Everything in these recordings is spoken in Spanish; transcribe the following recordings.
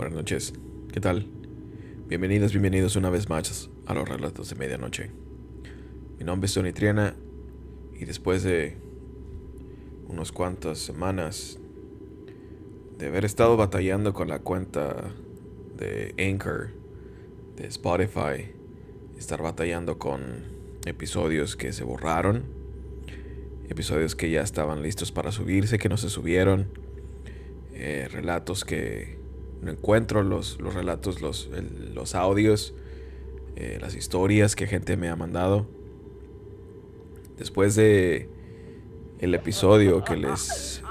Buenas noches. ¿Qué tal? Bienvenidos, bienvenidos una vez más a los relatos de medianoche. Mi nombre es Tony Triana y después de unos cuantas semanas de haber estado batallando con la cuenta de Anchor, de Spotify, estar batallando con episodios que se borraron, episodios que ya estaban listos para subirse, que no se subieron, eh, relatos que no encuentro, los, los relatos, los, los audios, eh, las historias que gente me ha mandado. Después de el episodio que les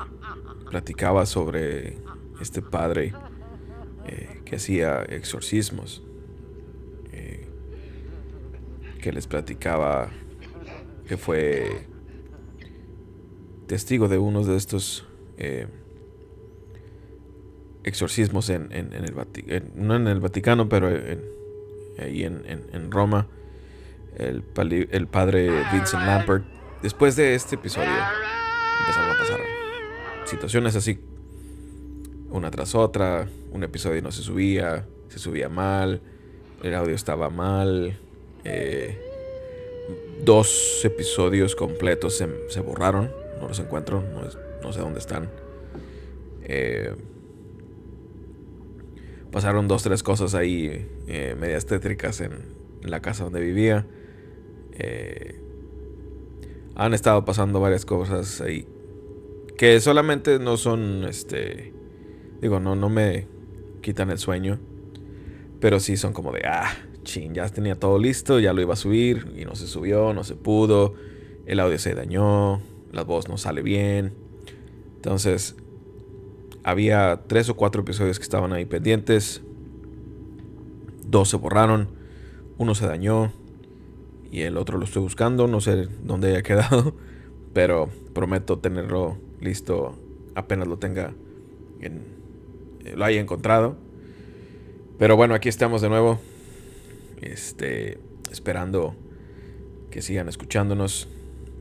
platicaba sobre este padre eh, que hacía exorcismos, que les platicaba que fue testigo de uno de estos exorcismos en, el Vaticano, no en el Vaticano, pero ahí en, Roma, el, el, padre Vincent Lampert. Después de este episodio empezaron a pasar situaciones así, una tras otra, un episodio no se subía, se subía mal, el audio estaba mal, eh, dos episodios completos se, borraron, no los encuentro, no, sé dónde están. Eh, pasaron dos, tres cosas ahí eh, medias tétricas en, la casa donde vivía. Eh, han estado pasando varias cosas ahí que solamente no son, este, digo, no, no me quitan el sueño, pero sí son como de, ah, ching, ya tenía todo listo, ya lo iba a subir y no se subió, no se pudo, el audio se dañó, la voz no sale bien. Entonces, había tres o cuatro episodios que estaban ahí pendientes. Dos se borraron. Uno se dañó. Y el otro lo estoy buscando. No sé dónde haya quedado. Pero prometo tenerlo listo apenas lo tenga. En, eh, lo haya encontrado. Pero bueno, aquí estamos de nuevo. Este. Esperando que sigan escuchándonos.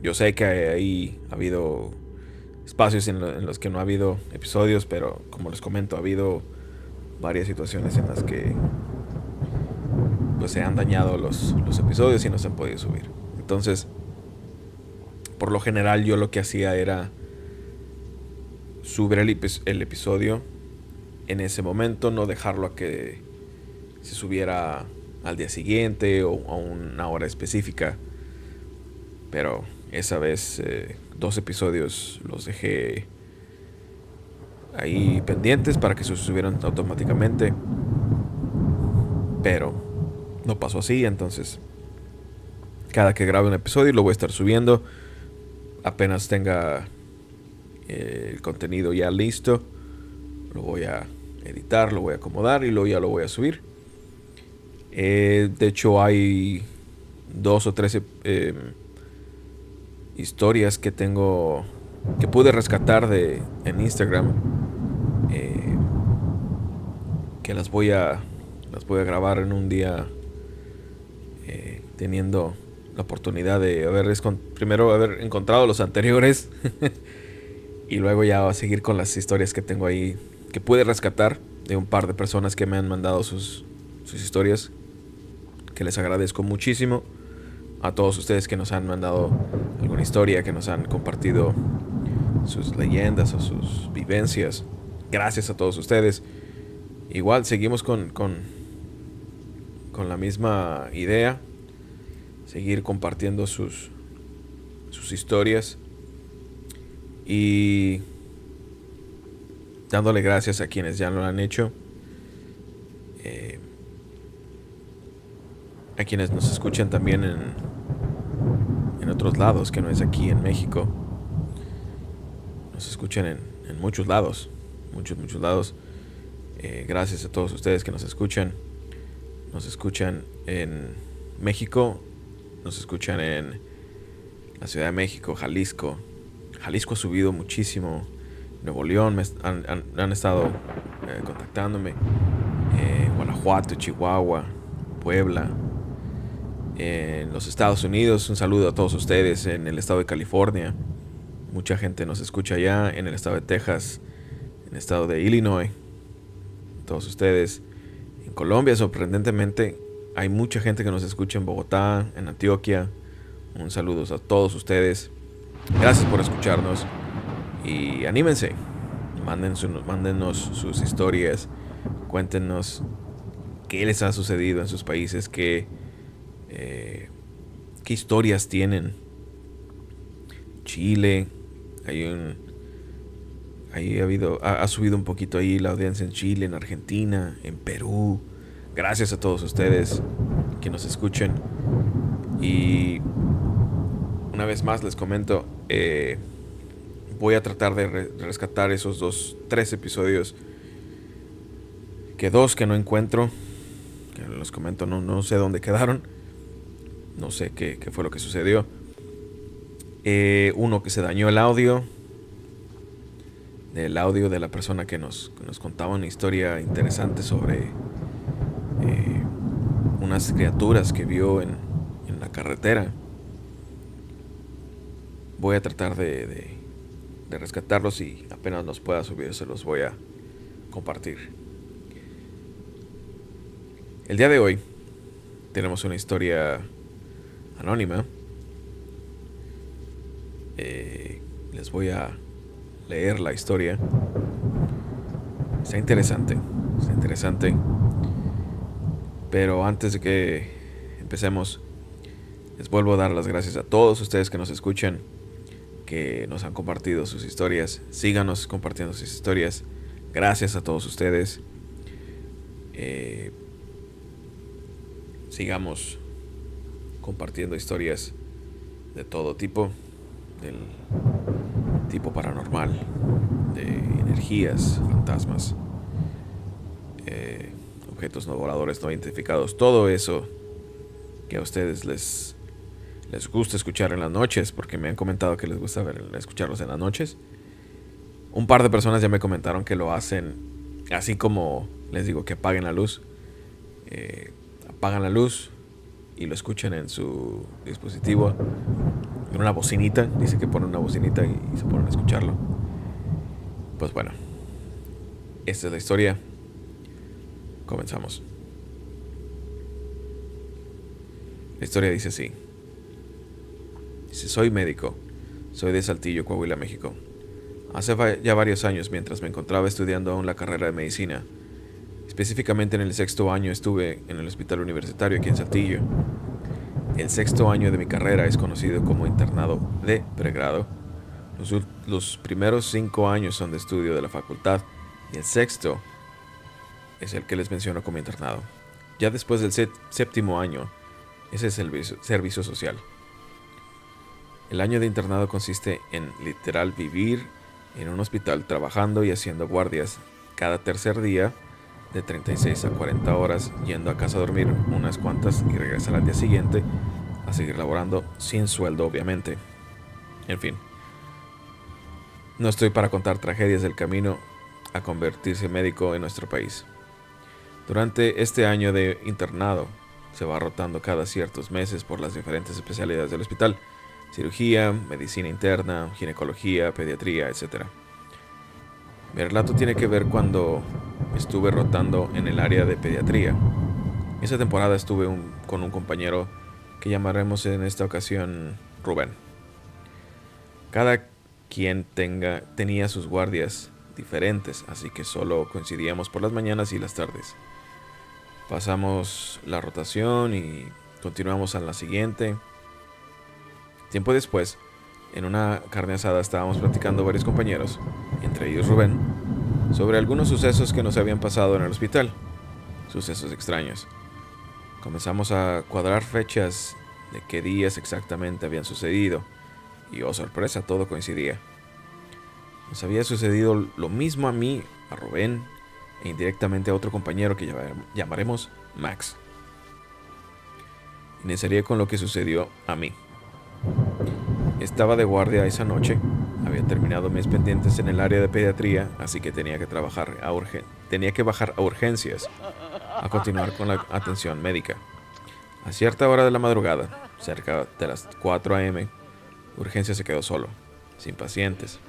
Yo sé que ahí ha habido espacios en, los que no ha habido episodios, pero como les comento, ha habido varias situaciones en las que pues se han dañado los, episodios y no se han podido subir. Entonces, por lo general yo lo que hacía era subir el, el episodio en ese momento, no dejarlo a que se subiera al día siguiente o a una hora específica. Pero esa vez eh, dos episodios los dejé ahí pendientes para que se subieran automáticamente. Pero no pasó así, entonces cada que grabe un episodio lo voy a estar subiendo. Apenas tenga eh, el contenido ya listo, lo voy a editar, lo voy a acomodar y luego ya lo voy a subir. Eh, de hecho hay dos o tres eh, historias que tengo, que pude rescatar de, en Instagram, eh, que las voy a, las voy a grabar en un día eh, teniendo la oportunidad de haber, primero haber encontrado los anteriores y luego ya a seguir con las historias que tengo ahí, que pude rescatar de un par de personas que me han mandado sus, sus historias, que les agradezco muchísimo a todos ustedes que nos han mandado alguna historia, que nos han compartido sus leyendas o sus vivencias. Gracias a todos ustedes. Igual seguimos con, con, con la misma idea. Seguir compartiendo sus, sus historias. Y dándole gracias a quienes ya lo han hecho. Eh, a quienes nos escuchan también en, en otros lados, que no es aquí en México. Nos escuchan en, muchos lados, muchos, muchos lados. Eh, gracias a todos ustedes que nos escuchan. Nos escuchan en México, nos escuchan en la Ciudad de México, Jalisco. Jalisco ha subido muchísimo. Nuevo León me han, han, estado eh, contactándome. Eh, Guanajuato, Chihuahua, Puebla, en los Estados Unidos. Un saludo a todos ustedes en el estado de California. Mucha gente nos escucha allá, en el estado de Texas, en el estado de Illinois. todos ustedes. En Colombia, sorprendentemente, hay mucha gente que nos escucha en Bogotá, en Antioquia. Un saludo a todos ustedes. Gracias por escucharnos. Y anímense. mándenos sus historias. Cuéntenos qué les ha sucedido en sus países, qué, eh, qué historias tienen. Chile, hay un, ahí ha habido, ha, subido un poquito ahí la audiencia en Chile, en Argentina, en Perú. Gracias a todos ustedes que nos escuchen. Y una vez más les comento, eh, voy a tratar de rescatar esos dos, tres episodios. Que dos que no encuentro. Que los comento, no, no sé dónde quedaron. No sé qué, fue lo que sucedió. Eh, uno que se dañó el audio. El audio de la persona que nos, nos contaba una historia interesante sobre eh, unas criaturas que vio en, en la carretera voy a tratar de, rescatarlos y apenas los pueda subir se los voy a compartir. El día de hoy tenemos una historia anónima. Eh, les voy a leer la historia. Está interesante, está interesante. Pero antes de que empecemos, les vuelvo a dar las gracias a todos ustedes que nos escuchan que nos han compartido sus historias. Síganos compartiendo sus historias. Gracias a todos ustedes. Eh, sigamos compartiendo historias de todo tipo, del tipo paranormal, de energías, fantasmas, eh, objetos no voladores no identificados, todo eso que a ustedes les les gusta escuchar en las noches, porque me han comentado que les gusta escucharlos en las noches. Un par de personas ya me comentaron que lo hacen así como les digo que apaguen la luz. Eh, apagan la luz y lo escuchan en su dispositivo. En una bocinita, dice que ponen una bocinita y, se ponen a escucharlo. Pues bueno, esta es la historia. Comenzamos. La historia dice así. Soy médico. Soy de Saltillo, Coahuila, México. Hace ya varios años, mientras me encontraba estudiando aún la carrera de medicina, específicamente en el sexto año estuve en el hospital universitario aquí en Saltillo. El sexto año de mi carrera es conocido como internado de pregrado. Los, los primeros cinco años son de estudio de la facultad y el sexto es el que les menciono como internado. Ya después del séptimo año, ese es el servicio social. El año de internado consiste en literal vivir en un hospital trabajando y haciendo guardias cada tercer día de 36 a 40 horas, yendo a casa a dormir unas cuantas y regresar al día siguiente a seguir laborando sin sueldo obviamente. En fin, no estoy para contar tragedias del camino a convertirse médico en nuestro país. Durante este año de internado se va rotando cada ciertos meses por las diferentes especialidades del hospital cirugía, medicina interna, ginecología, pediatría, etc. Mi relato tiene que ver cuando estuve rotando en el área de pediatría. Esa temporada estuve con un compañero que llamaremos en esta ocasión Rubén. Cada quien tenga, tenía sus guardias diferentes, así que solo coincidíamos por las mañanas y las tardes. Pasamos la rotación y continuamos a la siguiente. Tiempo después, en una carne asada estábamos platicando varios compañeros, entre ellos Rubén, sobre algunos sucesos que nos habían pasado en el hospital, sucesos extraños. Comenzamos a cuadrar fechas de qué días exactamente habían sucedido, y oh sorpresa, todo coincidía. Nos había sucedido lo mismo a mí, a Rubén, e indirectamente a otro compañero que llamaremos Max. Iniciaría con lo que sucedió a mí. Estaba de guardia esa noche. Había terminado mis pendientes en el área de pediatría, así que tenía que trabajar a tenía que bajar a urgencias a continuar con la atención médica. A cierta hora de la madrugada, cerca de las 4 a.m., urgencia se quedó solo, sin pacientes.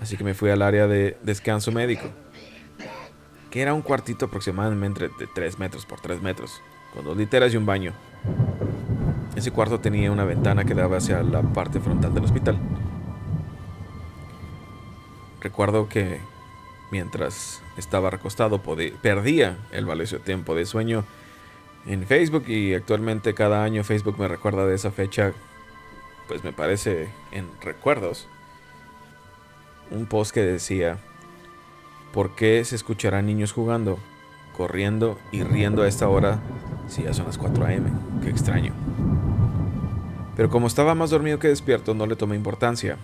Así que me fui al área de descanso médico. que era un cuartito aproximadamente de 3 metros por 3 metros, con dos literas y un baño. Ese cuarto tenía una ventana que daba hacia la parte frontal del hospital. Recuerdo que mientras estaba recostado perdía el valioso tiempo de sueño en Facebook y actualmente cada año Facebook me recuerda de esa fecha, pues me parece en recuerdos, un post que decía, ¿por qué se escucharán niños jugando, corriendo y riendo a esta hora si ya son las 4 a.m.? Qué extraño. Pero como estaba más dormido que despierto, no le tomé importancia.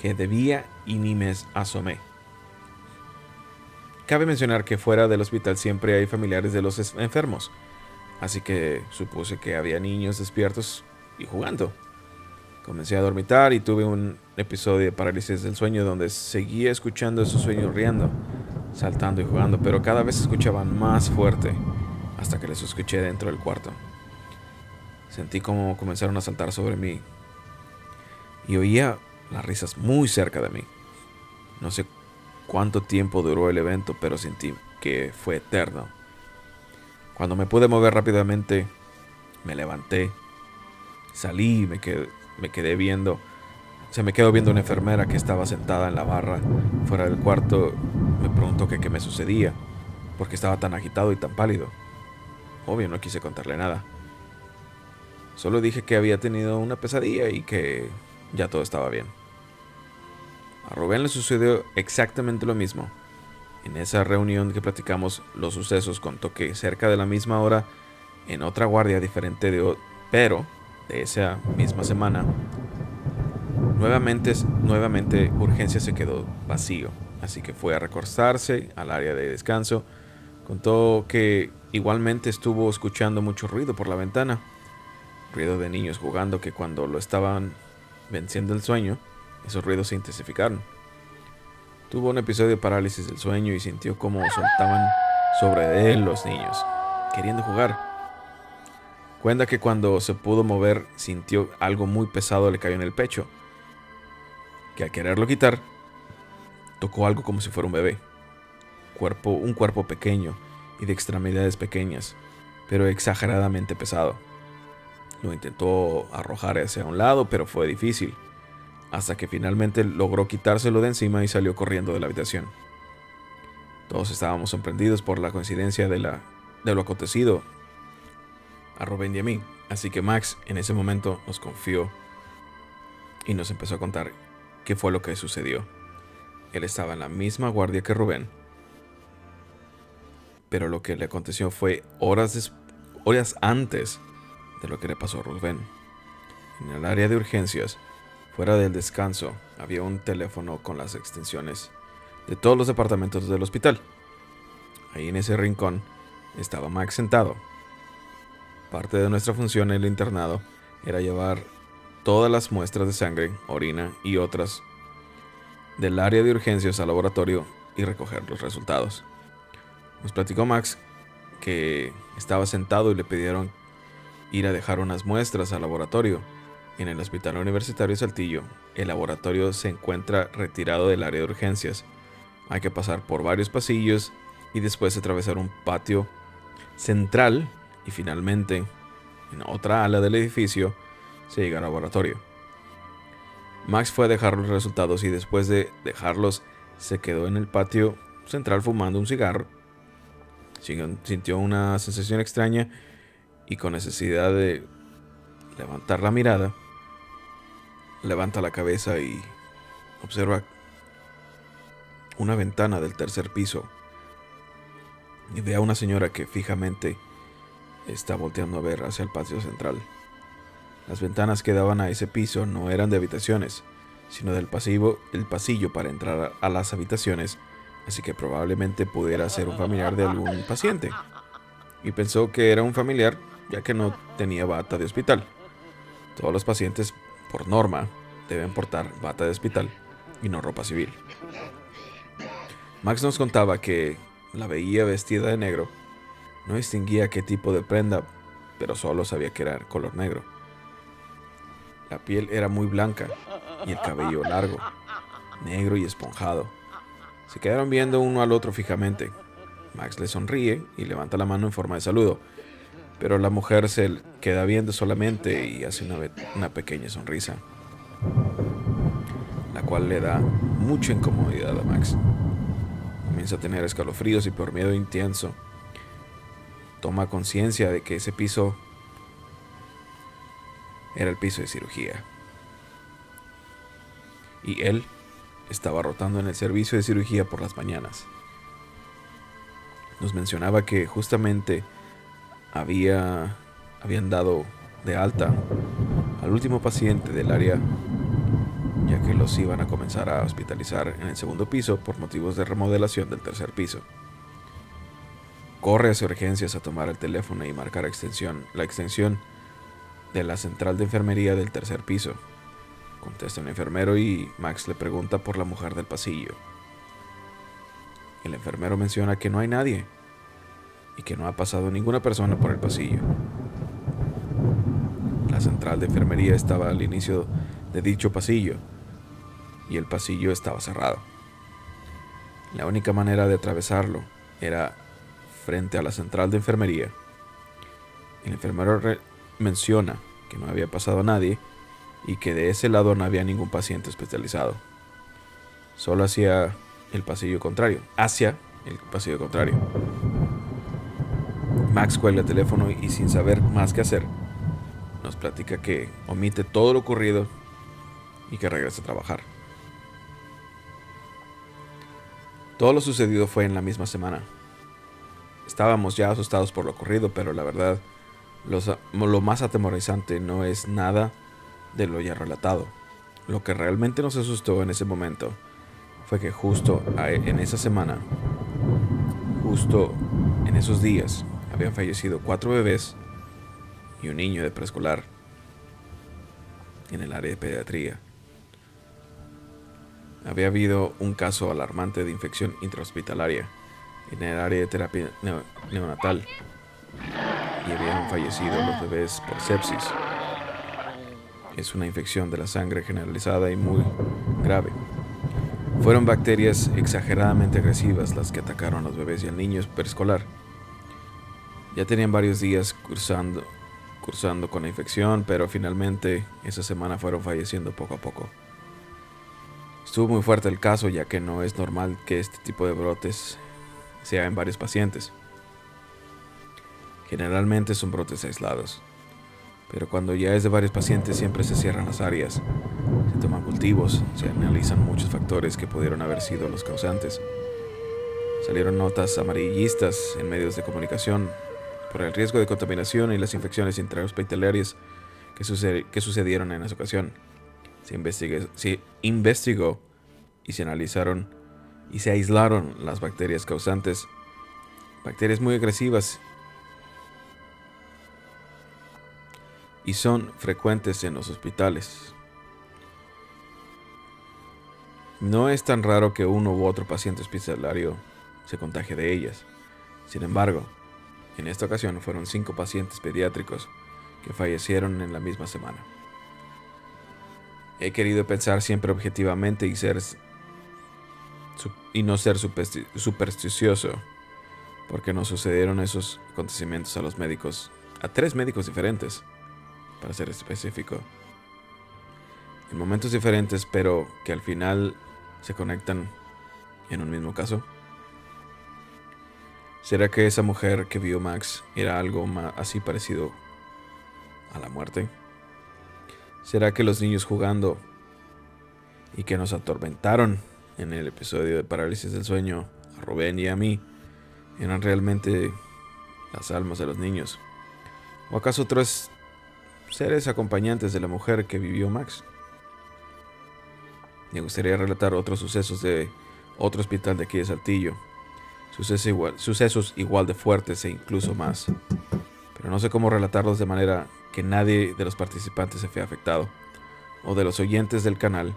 Que debía y ni me asomé. Cabe mencionar que fuera del hospital siempre hay familiares de los enfermos, así que supuse que había niños despiertos y jugando. Comencé a dormitar y tuve un episodio de parálisis del sueño donde seguía escuchando esos sueños riendo, saltando y jugando, pero cada vez escuchaban más fuerte hasta que les escuché dentro del cuarto. Sentí como comenzaron a saltar sobre mí y oía las risas muy cerca de mí. No sé cuánto tiempo duró el evento, pero sentí que fue eterno. Cuando me pude mover rápidamente, me levanté, salí y me quedé, me quedé viendo. Se me quedó viendo una enfermera que estaba sentada en la barra fuera del cuarto. Me preguntó qué me sucedía, porque estaba tan agitado y tan pálido. Obvio, no quise contarle nada. Solo dije que había tenido una pesadilla y que ya todo estaba bien. A Rubén le sucedió exactamente lo mismo. En esa reunión que platicamos los sucesos contó que cerca de la misma hora, en otra guardia diferente de pero de esa misma semana, nuevamente, nuevamente urgencia se quedó vacío. Así que fue a recostarse al área de descanso. Contó que igualmente estuvo escuchando mucho ruido por la ventana. Ruido de niños jugando que cuando lo estaban venciendo el sueño, esos ruidos se intensificaron. Tuvo un episodio de parálisis del sueño y sintió como soltaban sobre él los niños, queriendo jugar. Cuenta que cuando se pudo mover sintió algo muy pesado le cayó en el pecho, que al quererlo quitar, tocó algo como si fuera un bebé. Cuerpo, un cuerpo pequeño y de extremidades pequeñas, pero exageradamente pesado. Lo intentó arrojar hacia un lado, pero fue difícil hasta que finalmente logró quitárselo de encima y salió corriendo de la habitación. Todos estábamos sorprendidos por la coincidencia de, la, de lo acontecido a Rubén y a mí, así que Max en ese momento nos confió y nos empezó a contar qué fue lo que sucedió. Él estaba en la misma guardia que Rubén, pero lo que le aconteció fue horas, horas antes de lo que le pasó a Rubén. En el área de urgencias, Fuera del descanso había un teléfono con las extensiones de todos los departamentos del hospital. Ahí en ese rincón estaba Max sentado. Parte de nuestra función en el internado era llevar todas las muestras de sangre, orina y otras del área de urgencias al laboratorio y recoger los resultados. Nos platicó Max que estaba sentado y le pidieron ir a dejar unas muestras al laboratorio en el Hospital Universitario Saltillo, el laboratorio se encuentra retirado del área de urgencias. Hay que pasar por varios pasillos y después atravesar un patio central y finalmente en otra ala del edificio se llega al laboratorio. Max fue a dejar los resultados y después de dejarlos se quedó en el patio central fumando un cigarro. Sintió una sensación extraña y con necesidad de levantar la mirada, levanta la cabeza y observa una ventana del tercer piso y ve a una señora que fijamente está volteando a ver hacia el patio central. Las ventanas que daban a ese piso no eran de habitaciones, sino del pasivo, el pasillo para entrar a las habitaciones, así que probablemente pudiera ser un familiar de algún paciente. Y pensó que era un familiar ya que no tenía bata de hospital. Todos los pacientes por norma, deben portar bata de hospital y no ropa civil. Max nos contaba que la veía vestida de negro. No distinguía qué tipo de prenda, pero solo sabía que era color negro. La piel era muy blanca y el cabello largo, negro y esponjado. Se quedaron viendo uno al otro fijamente. Max le sonríe y levanta la mano en forma de saludo, pero la mujer se queda viendo solamente y hace una, pequeña sonrisa, la cual le da mucha incomodidad a Max. Comienza a tener escalofríos y por miedo intenso toma conciencia de que ese piso era el piso de cirugía. Y él estaba rotando en el servicio de cirugía por las mañanas. Nos mencionaba que justamente había habían dado de alta al último paciente del área ya que los iban a comenzar a hospitalizar en el segundo piso por motivos de remodelación del tercer piso. Corre hacia urgencias a tomar el teléfono y marcar extensión, la extensión de la central de enfermería del tercer piso. Contesta un enfermero y Max le pregunta por la mujer del pasillo. El enfermero menciona que no hay nadie y que no ha pasado ninguna persona por el pasillo. La central de enfermería estaba al inicio de dicho pasillo y el pasillo estaba cerrado. La única manera de atravesarlo era frente a la central de enfermería. El enfermero menciona que no había pasado nadie y que de ese lado no había ningún paciente especializado. Solo hacia el pasillo contrario, hacia el pasillo contrario. Max cuelga el teléfono y sin saber más qué hacer, nos platica que omite todo lo ocurrido y que regresa a trabajar. Todo lo sucedido fue en la misma semana, Estábamos ya asustados por lo ocurrido, pero la verdad, lo más atemorizante no es nada de lo ya relatado. Lo que realmente nos asustó en ese momento fue que justo en esa semana, justo en esos días, habían fallecido cuatro bebés y un niño de preescolar en el área de pediatría. Había habido un caso alarmante de infección intrahospitalaria en el área de terapia neonatal y habían fallecido los bebés por sepsis. Es una infección de la sangre generalizada y muy grave. Fueron bacterias exageradamente agresivas las que atacaron a los bebés y al niño preescolar. Ya tenían varios días cursando, cursando con la infección, pero finalmente esa semana fueron falleciendo poco a poco. Estuvo muy fuerte el caso ya que no es normal que este tipo de brotes sea en varios pacientes. Generalmente son brotes aislados, pero cuando ya es de varios pacientes siempre se cierran las áreas, se toman cultivos, se analizan muchos factores que pudieron haber sido los causantes. Salieron notas amarillistas en medios de comunicación por el riesgo de contaminación y las infecciones intrahospitalarias que, que sucedieron en esa ocasión. Se, se investigó y se analizaron y se aislaron las bacterias causantes, bacterias muy agresivas y son frecuentes en los hospitales. No es tan raro que uno u otro paciente hospitalario se contagie de ellas. Sin embargo, en esta ocasión fueron cinco pacientes pediátricos que fallecieron en la misma semana. He querido pensar siempre objetivamente y ser y no ser supersticioso, porque nos sucedieron esos acontecimientos a los médicos, a tres médicos diferentes, para ser específico, en momentos diferentes, pero que al final se conectan en un mismo caso. ¿Será que esa mujer que vio Max era algo así parecido a la muerte? ¿Será que los niños jugando y que nos atormentaron en el episodio de Parálisis del Sueño, a Rubén y a mí, eran realmente las almas de los niños? ¿O acaso tres seres acompañantes de la mujer que vivió Max? Me gustaría relatar otros sucesos de otro hospital de aquí de Saltillo. Sucesos igual, sucesos igual de fuertes e incluso más. Pero no sé cómo relatarlos de manera que nadie de los participantes se vea afectado, o de los oyentes del canal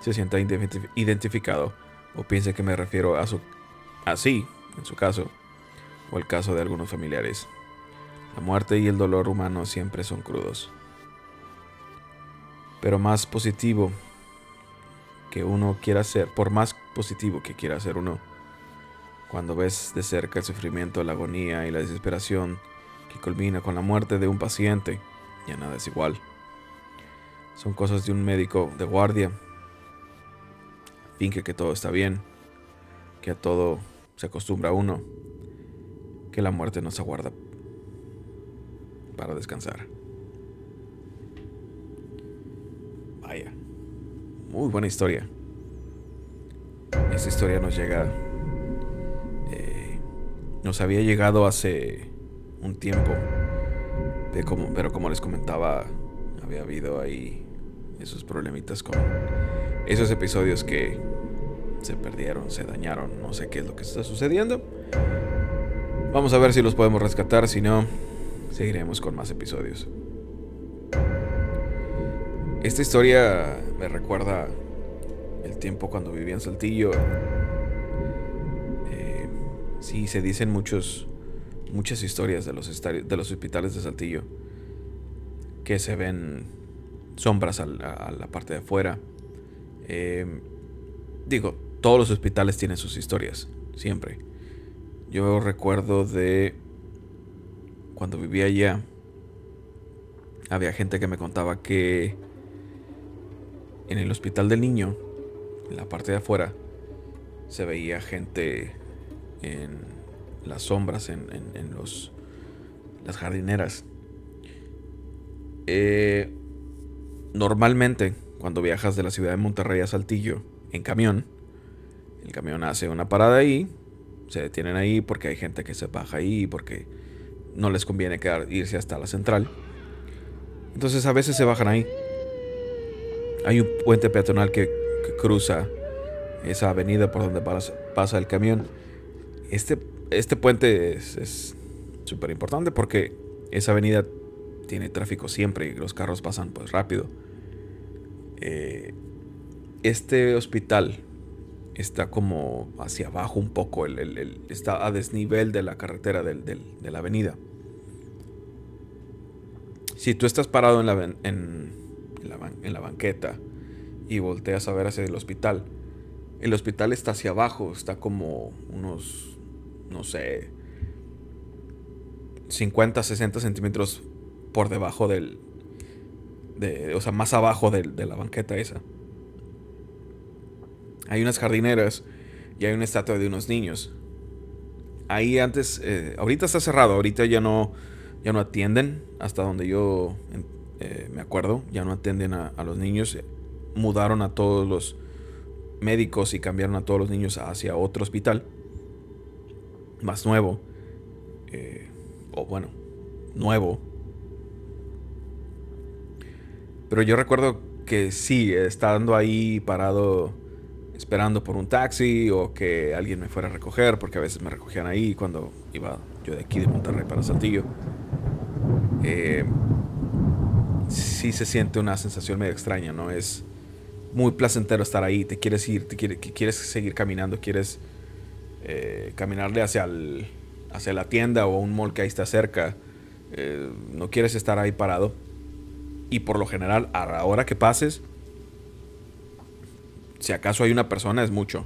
se sienta identificado o piense que me refiero a su así, en su caso, o el caso de algunos familiares. La muerte y el dolor humano siempre son crudos. Pero más positivo que uno quiera hacer, por más positivo que quiera hacer uno, cuando ves de cerca el sufrimiento, la agonía y la desesperación que culmina con la muerte de un paciente, ya nada es igual. Son cosas de un médico de guardia. Finge que todo está bien, que a todo se acostumbra uno, que la muerte nos aguarda para descansar. Vaya, muy buena historia. Esta historia nos llega, nos había llegado hace un tiempo, de como, pero como les comentaba, había habido ahí esos problemitas con esos episodios que se perdieron, se dañaron, no sé qué es lo que está sucediendo. Vamos a ver si los podemos rescatar, si no, seguiremos con más episodios. Esta historia me recuerda el tiempo cuando vivía en Saltillo. Sí, se dicen muchos, muchas historias de los, de los hospitales de Saltillo que se ven sombras a la, parte de afuera. Eh, digo, todos los hospitales tienen sus historias, siempre. Yo recuerdo de cuando vivía allá, había gente que me contaba que en el hospital del niño, en la parte de afuera, se veía gente en las sombras, en, los, las jardineras. Eh, normalmente, cuando viajas de la ciudad de Monterrey a Saltillo en camión, el camión hace una parada ahí, se detienen ahí porque hay gente que se baja ahí, porque no les conviene quedar, irse hasta la central. Entonces a veces se bajan ahí. Hay un puente peatonal que, cruza esa avenida por donde pasa, el camión. Este, este puente es súper importante porque esa avenida tiene tráfico siempre y los carros pasan pues rápido. Eh, este hospital está como hacia abajo un poco, el, está a desnivel de la carretera de la avenida. Si tú estás parado en la, en, la, banqueta y volteas a ver hacia el hospital, el hospital está hacia abajo, está como unos, no sé, 50, 60 centímetros por debajo del, de, o sea, más abajo de la banqueta esa hay unas jardineras y hay una estatua de unos niños. Ahí antes, eh, ahorita está cerrado, ahorita ya no, ya no atienden, hasta donde yo eh, me acuerdo, ya no atienden a, los niños. Mudaron a todos los médicos y cambiaron a todos los niños hacia otro hospital, más nuevo, eh, o bueno, nuevo. Pero yo recuerdo que sí, estando ahí parado esperando por un taxi o que alguien me fuera a recoger, porque a veces me recogían ahí cuando iba yo de aquí de Monterrey para Saltillo. Eh, sí se siente una sensación medio extraña, ¿no? Es muy placentero estar ahí, te quieres ir, te quieres seguir caminando, quieres eh, caminarle hacia, el, hacia la tienda o un mall que ahí está cerca, eh, no quieres estar ahí parado. Y por lo general, a la hora que pases, si acaso hay una persona, es mucho.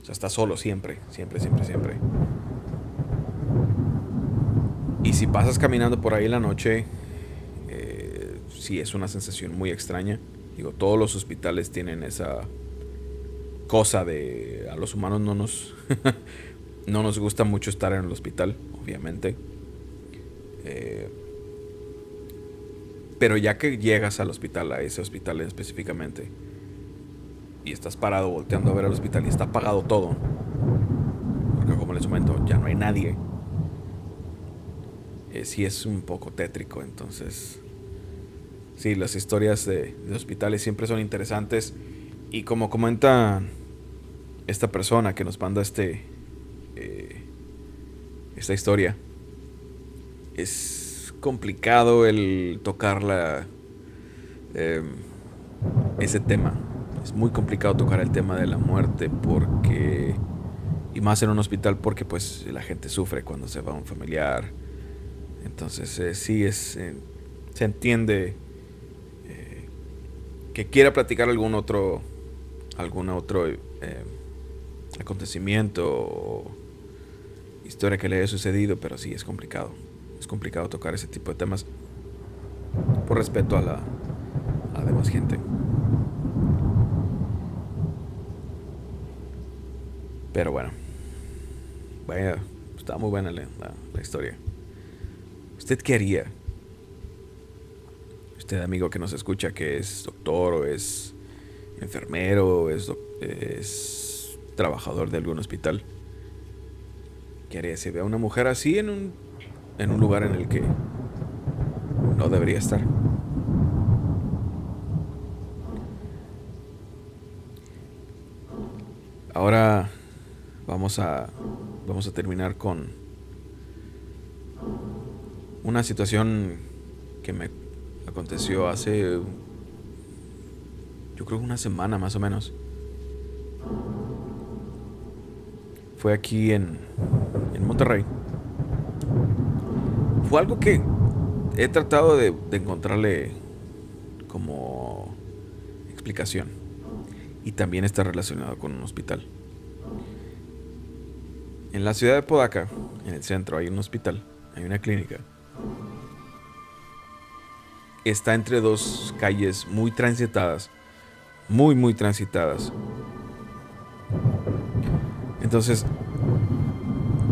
O sea, está solo siempre, siempre, siempre, siempre. Y si pasas caminando por ahí la noche, eh, sí es una sensación muy extraña. Digo, todos los hospitales tienen esa cosa de a los humanos no nos no nos gusta mucho estar en el hospital, obviamente. Eh, pero ya que llegas al hospital, a ese hospital específicamente, y estás parado volteando a ver al hospital y está apagado todo, porque como les comento, ya no hay nadie, eh, sí es un poco tétrico. Entonces, sí, las historias de, hospitales siempre son interesantes. Y como comenta esta persona que nos manda este, eh, esta historia, es complicado el tocar la, em, ese tema. Es muy complicado tocar el tema de la muerte porque y más en un hospital porque pues la gente sufre cuando se va un familiar. Entonces eh, sí es eh, se entiende eh, que quiera platicar algún otro algún otro eh, acontecimiento historia que le haya sucedido, pero sí es complicado. Es complicado tocar ese tipo de temas por respeto a la, a demás gente. Pero bueno, vaya, está muy buena la, la historia. ¿Usted qué haría? Usted, amigo que nos escucha, que es doctor o es enfermero, es, es trabajador de algún hospital. ¿Qué haría si ve a una mujer así en un, en un lugar en el que no debería estar? Ahora vamos a vamos a terminar con una situación que me aconteció hace yo creo una semana más o menos. Fue aquí en, en Monterrey. Fue algo que he tratado de, de encontrarle como explicación. Y también está relacionado con un hospital. En la ciudad de Podaca, en el centro, hay un hospital, hay una clínica. Está entre dos calles muy transitadas muy, muy transitadas. Entonces,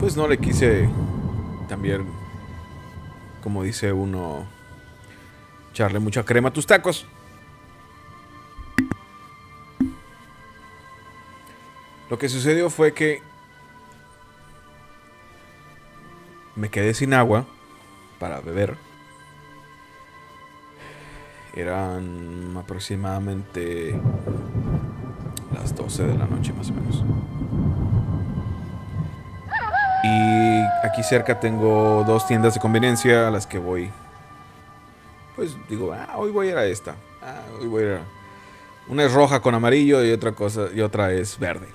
pues no le quise también, como dice uno, echarle mucha crema a tus tacos. Lo que sucedió fue que me quedé sin agua para beber. Eran aproximadamente las 12 de la noche más o menos. Y aquí cerca tengo dos tiendas de conveniencia a las que voy. Pues digo, ah, hoy voy a ir a esta. Ah, voy a. Una es roja con amarillo y otra cosa y otra es verde.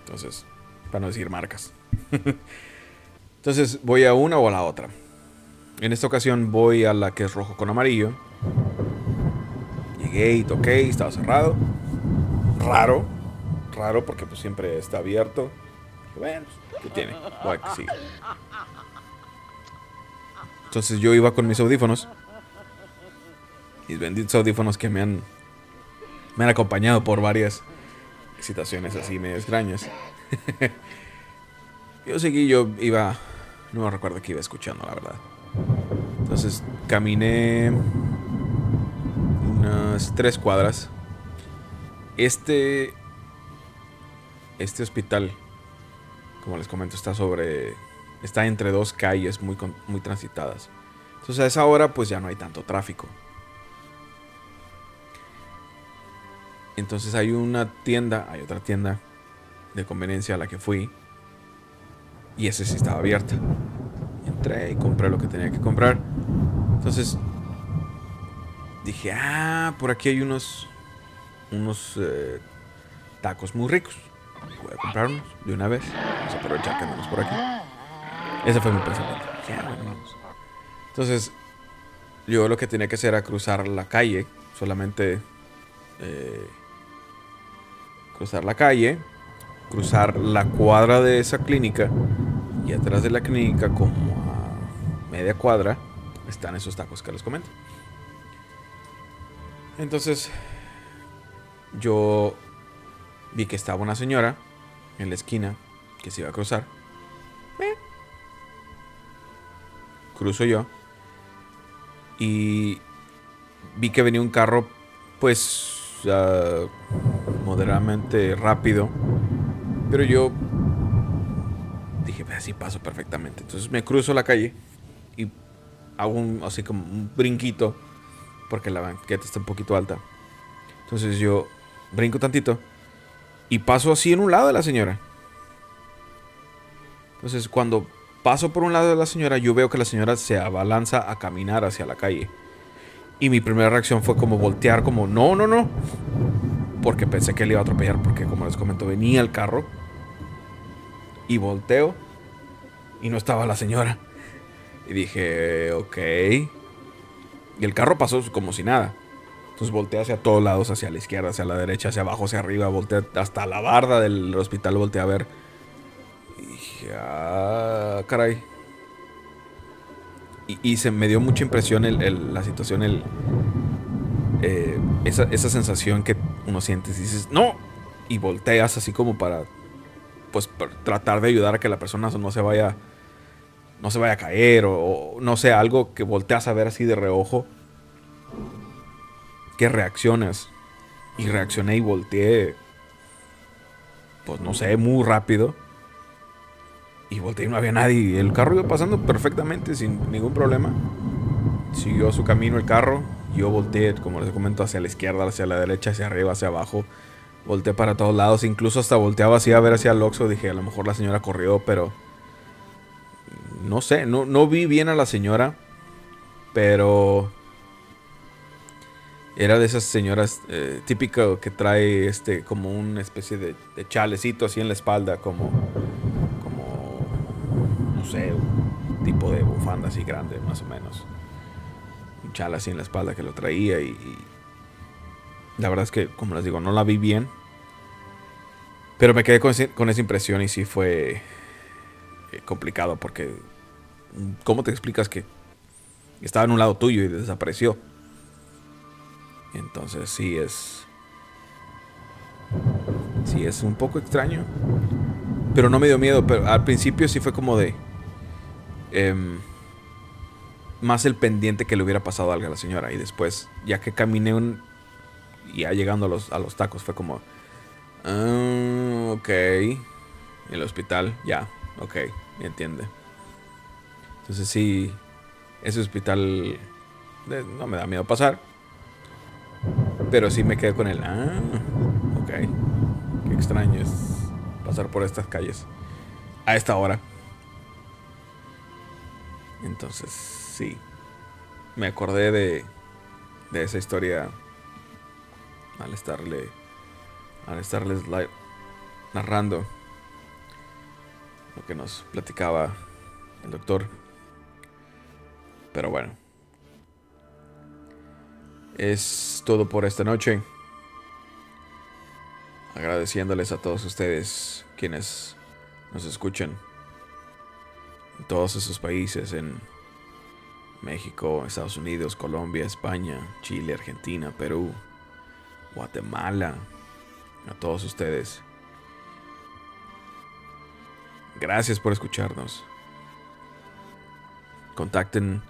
Entonces, para no decir marcas. Entonces, voy a una o a la otra. En esta ocasión voy a la que es rojo con amarillo Llegué y toqué estaba cerrado. Raro, raro porque pues siempre está abierto. Bueno, pues, ¿qué tiene? Que sigue. Entonces yo iba con mis audífonos. Mis benditos audífonos que me han me han acompañado por varias situaciones así medio extrañas. yo seguí, yo iba, no me recuerdo que iba escuchando, la verdad. Entonces caminé unas tres cuadras. Este. Este hospital, como les comento, está sobre. Está entre dos calles muy, muy transitadas. Entonces a esa hora, pues ya no hay tanto tráfico. Entonces hay una tienda, hay otra tienda de conveniencia a la que fui. Y ese sí estaba abierta. Entré y compré lo que tenía que comprar. Entonces dije, ah, por aquí hay unos, unos eh, tacos muy ricos. Voy a comprar unos de una vez. Vamos a aprovechar que andamos por aquí. Ese fue mi pensamiento. Entonces, yo lo que tenía que hacer era cruzar la calle. Solamente eh, cruzar la calle, cruzar la cuadra de esa clínica. Y atrás de la clínica, como a media cuadra, están esos tacos que les comento. Entonces, yo vi que estaba una señora en la esquina que se iba a cruzar. Cruzo yo. Y vi que venía un carro, pues, moderadamente rápido. Pero yo dije, así paso perfectamente. Entonces me cruzo la calle y hago un, así como un brinquito porque la banqueta está un poquito alta. Entonces yo brinco tantito y paso así en un lado de la señora. Entonces cuando paso por un lado de la señora, yo veo que la señora se abalanza a caminar hacia la calle. Y mi primera reacción fue como voltear, como no, no, no. Porque pensé que le iba a atropellar, porque como les comento, venía el carro. Y volteo y no estaba la señora. Y dije, ok. Y el carro pasó como si nada. Entonces volteé hacia todos lados, hacia la izquierda, hacia la derecha, hacia abajo, hacia arriba, volteé hasta la barda del hospital, volteé a ver. Y dije, ah, caray. Y, se me dio mucha impresión la situación, el, eh, esa, esa sensación que uno siente. Y dices, no. Y volteas así como para, pues, tratar de ayudar a que la persona no se vaya, no se vaya a caer o, o no sé, algo que volteas a ver así de reojo que reaccionas. Y reaccioné y volteé, pues no sé, muy rápido. Y volteé y no había nadie. El carro iba pasando perfectamente, sin ningún problema. Siguió su camino el carro. Yo volteé, como les comento, hacia la izquierda, hacia la derecha, hacia arriba, hacia abajo. Volteé para todos lados. Incluso hasta volteaba así a ver hacia el Oxxo. Dije, a lo mejor la señora corrió, pero... No sé, no, no vi bien a la señora. Pero era de esas señoras eh, típico que trae este como una especie de, chalecito así en la espalda, como, no sé, un tipo de bufanda así grande, más o menos. Un chal así en la espalda que lo traía y, la verdad es que, como les digo, no la vi bien. Pero me quedé con, con esa impresión y sí fue eh, complicado porque, ¿cómo te explicas que estaba en un lado tuyo y desapareció? Entonces sí es... Sí es un poco extraño. Pero no me dio miedo. Pero al principio sí fue como de... Em, más el pendiente que le hubiera pasado algo a la señora. Y después, ya que caminé un... Ya llegando a los, a los tacos, fue como... Ah, ok. El hospital, ya. Ok, entiende. Entonces sí, ese hospital eh, no me da miedo pasar. Pero sí me quedé con el. Ah, ok. Qué extraño es pasar por estas calles a esta hora. Entonces, sí. Me acordé de, de esa historia al estarle. Al estarles narrando lo que nos platicaba el doctor. Pero bueno es todo por esta noche. Agradeciéndoles a todos ustedes quienes nos escuchan en todos esos países, en México, Estados Unidos, Colombia, España, Chile, Argentina, Perú, Guatemala, a todos ustedes. Gracias por escucharnos. Contacten,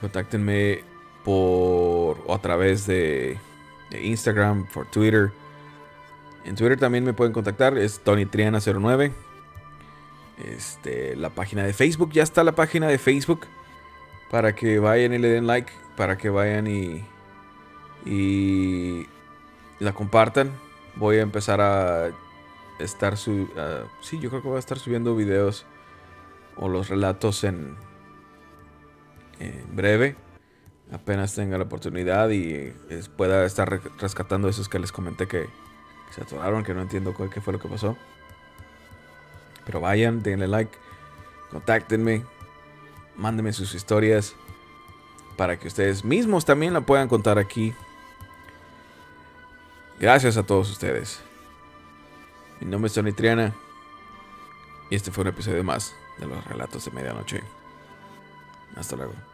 contáctenme por o a través de, Instagram, por Twitter. En Twitter también me pueden contactar, es Tony Triana 09. Este, la página de Facebook, ya está la página de Facebook para que vayan y le den like, para que vayan y y la compartan. Voy a empezar a estar su sí, yo creo que voy a estar subiendo videos o los relatos en en breve apenas tenga la oportunidad y pueda estar rescatando esos que les comenté que, se atoraron, que no entiendo qué fue lo que pasó. Pero vayan, denle like, contáctenme, mándenme sus historias para que ustedes mismos también la puedan contar aquí. Gracias a todos ustedes. Mi nombre es Tony Triana y este fue un episodio más de los relatos de medianoche. Hasta luego.